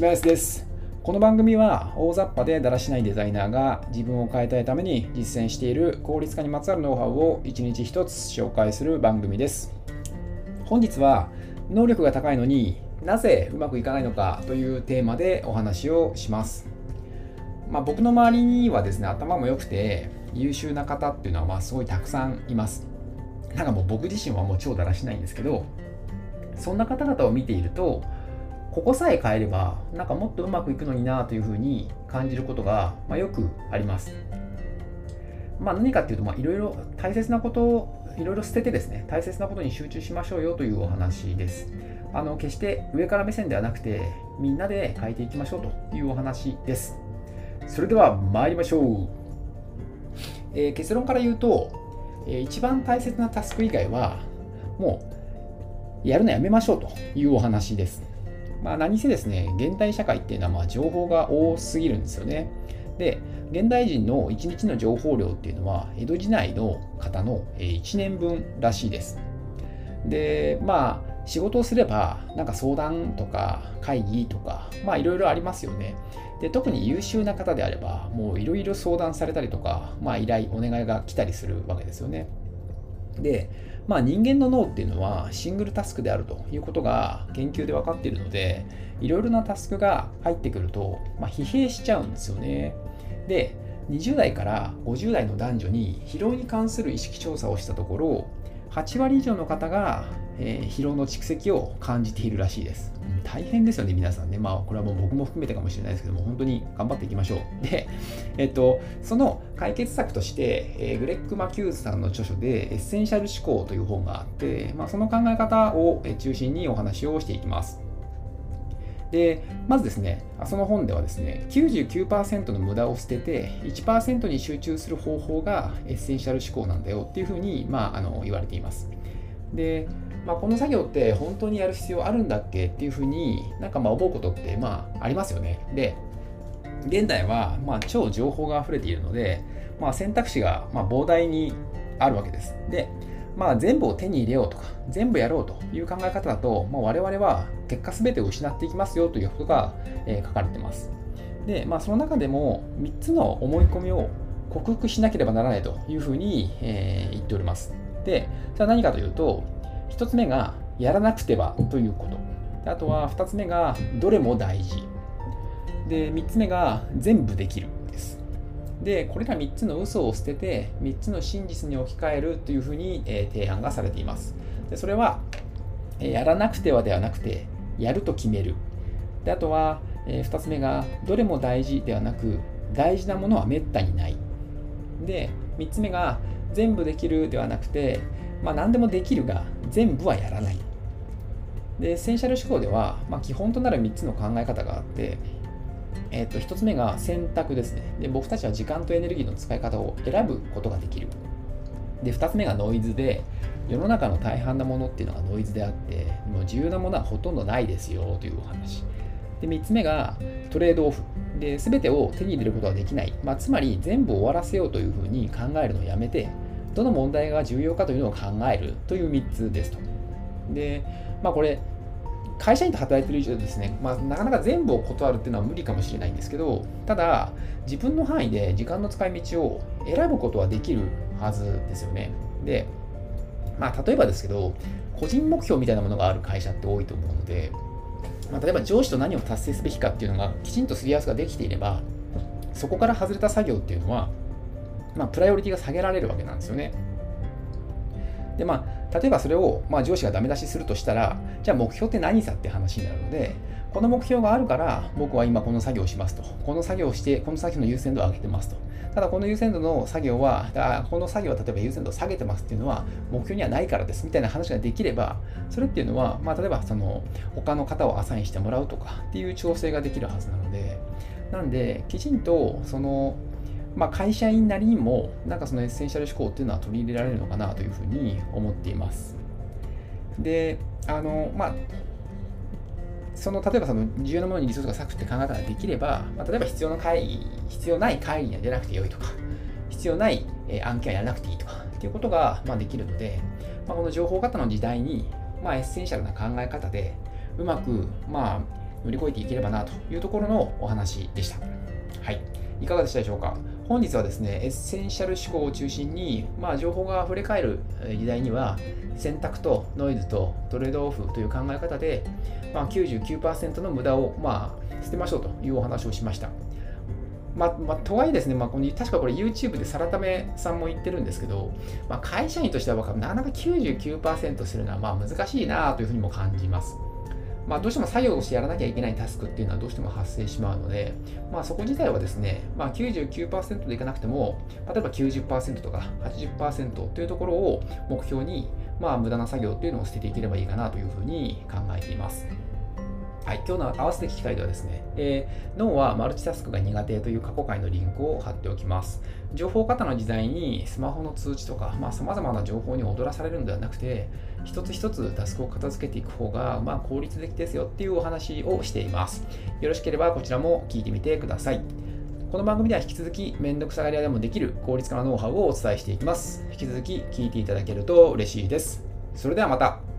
島安です。この番組は大雑把でだらしないデザイナーが自分を変えたいために実践している効率化にまつわるノウハウを一日一つ紹介する番組です。本日は能力が高いのになぜうまくいかないのかというテーマでお話をします。まあ、僕の周りにはですね頭も良くて優秀な方っていうのはまあすごいたくさんいます。なんかもう僕自身はもう超だらしないんですけどそんな方々を見ているとここさえ変えればなんかもっとうまくいくのになというふうに感じることが、まあ、よくあります。まあ、何かっていうと、まあ、いろいろ大切なことをいろいろ捨ててですね大切なことに集中しましょうよというお話です。あの決して上から目線ではなくてみんなで変えていきましょうというお話です。それでは参りましょう。えー、結論から言うと、えー、一番大切なタスク以外はもうやるのやめましょうというお話です。まあ、何せですね、現代社会っていうのはまあ情報が多すぎるんですよね。で、現代人の1日の情報量っていうのは、江戸時代の方の1年分らしいです。で、まあ、仕事をすれば、なんか相談とか会議とか、まあいろいろありますよね。で、特に優秀な方であれば、もういろいろ相談されたりとか、まあ依頼、お願いが来たりするわけですよね。で、まあ、人間の脳っていうのはシングルタスクであるということが研究で分かっているのでいろいろなタスクが入ってくると、まあ、疲弊しちゃうんですよね。で20代から50代の男女に疲労に関する意識調査をしたところ8割以上の方がえー、疲労の蓄積を感じているらしいです。大変ですよね、皆さんね。まあ、これはもう僕も含めてかもしれないですけども、本当に頑張っていきましょう。で、えっと、その解決策として、えー、グレッグ・マキューンさんの著書で、エッセンシャル思考という本があって、まあ、その考え方を中心にお話をしていきます。で、まずですね、その本ではですね、99%の無駄を捨てて、1%に集中する方法がエッセンシャル思考なんだよっていうふうに、まあ、あの言われています。で、まあ、この作業って本当にやる必要あるんだっけっていうふうになんかまあ思うことってまあありますよね。で、現代はまあ超情報が溢れているので、まあ、選択肢がまあ膨大にあるわけです。で、まあ、全部を手に入れようとか、全部やろうという考え方だと、まあ、我々は結果全てを失っていきますよということが、えー、書かれています。で、まあ、その中でも3つの思い込みを克服しなければならないというふうに、えー、言っております。で、それは何かというと、1つ目がやらなくてはということ。あとは2つ目がどれも大事。で、3つ目が全部できるです。で、これら3つの嘘を捨てて3つの真実に置き換えるというふうに、えー、提案がされています。でそれは、やらなくてはではなくて、やると決める。であとは、えー、2つ目がどれも大事ではなく、大事なものはめったにない。で、3つ目が全部できるではなくて、まあ、何でもできるが全部はやらない。で、エッセンシャル思考では、まあ、基本となる3つの考え方があって、えー、と1つ目が選択ですねで。僕たちは時間とエネルギーの使い方を選ぶことができる。で、2つ目がノイズで、世の中の大半なものっていうのがノイズであって、もう重要なものはほとんどないですよというお話。で、3つ目がトレードオフ。で、全てを手に入れることができない。まあ、つまり全部終わらせようというふうに考えるのをやめて、どの問題が重要かというのを考えるという3つですと。で、まあこれ、会社員と働いてる以上ですね、まあ、なかなか全部を断るっていうのは無理かもしれないんですけど、ただ、自分の範囲で時間の使い道を選ぶことはできるはずですよね。で、まあ、例えばですけど、個人目標みたいなものがある会社って多いと思うので、まあ、例えば上司と何を達成すべきかっていうのがきちんとすり合わせができていれば、そこから外れた作業っていうのは、まあ、プライオリティが下げられるわけなんですよね。でまあ、例えばそれを、まあ、上司がダメ出しするとしたら、じゃあ目標って何さって話になるので、この目標があるから僕は今この作業をしますと。この作業をして、この作業の優先度を上げてますと。ただこの優先度の作業は、だこの作業は例えば優先度を下げてますっていうのは目標にはないからですみたいな話ができれば、それっていうのは、まあ、例えばその他の方をアサインしてもらうとかっていう調整ができるはずなので、なんで、きちんとそのまあ、会社員なりにもなんかそのエッセンシャル思考っていうのは取り入れられるのかなというふうに思っています。で、あの、まあ、その例えばその重要なものにリソースが割くって考え方ができれば、まあ、例えば必要な会議、必要ない会議には出なくてよいとか、必要ない案件はやらなくていいとかっていうことがまあできるので、まあ、この情報過多の時代に、まあ、エッセンシャルな考え方でうまく、まあ、乗り越えていければなというところのお話でした。はい。いかがでしたでしょうか？本日はですね、エッセンシャル思考を中心に、まあ、情報が溢れ返る時代には、選択とノイズとトレードオフという考え方で、まあ、99%の無駄を、まあ、捨てましょうというお話をしました。まあ、まあ、とはいえですね、まあ、この確かこれ YouTube でサラタメさんも言ってるんですけど、まあ、会社員としてはなかなか99%するのはまあ難しいなというふうにも感じます。まあ、どうしても作業としてやらなきゃいけないタスクっていうのはどうしても発生しまうので、まあ、そこ自体はですね、まあ、99%でいかなくても、例えば90%とか80%というところを目標に、まあ、無駄な作業っていうのを捨てていければいいかなというふうに考えています。はい、今日の合わせて聞き会ではですね、えー、脳はマルチタスクが苦手という過去回のリンクを貼っておきます。情報過多の時代にスマホの通知とか、まあ、様々な情報に踊らされるのではなくて、一つ一つタスクを片付けていく方が、まあ、効率的ですよっていうお話をしています。よろしければこちらも聞いてみてください。この番組では引き続き、めんどくさがり屋でもできる効率化のノウハウをお伝えしていきます。引き続き聞いていただけると嬉しいです。それではまた。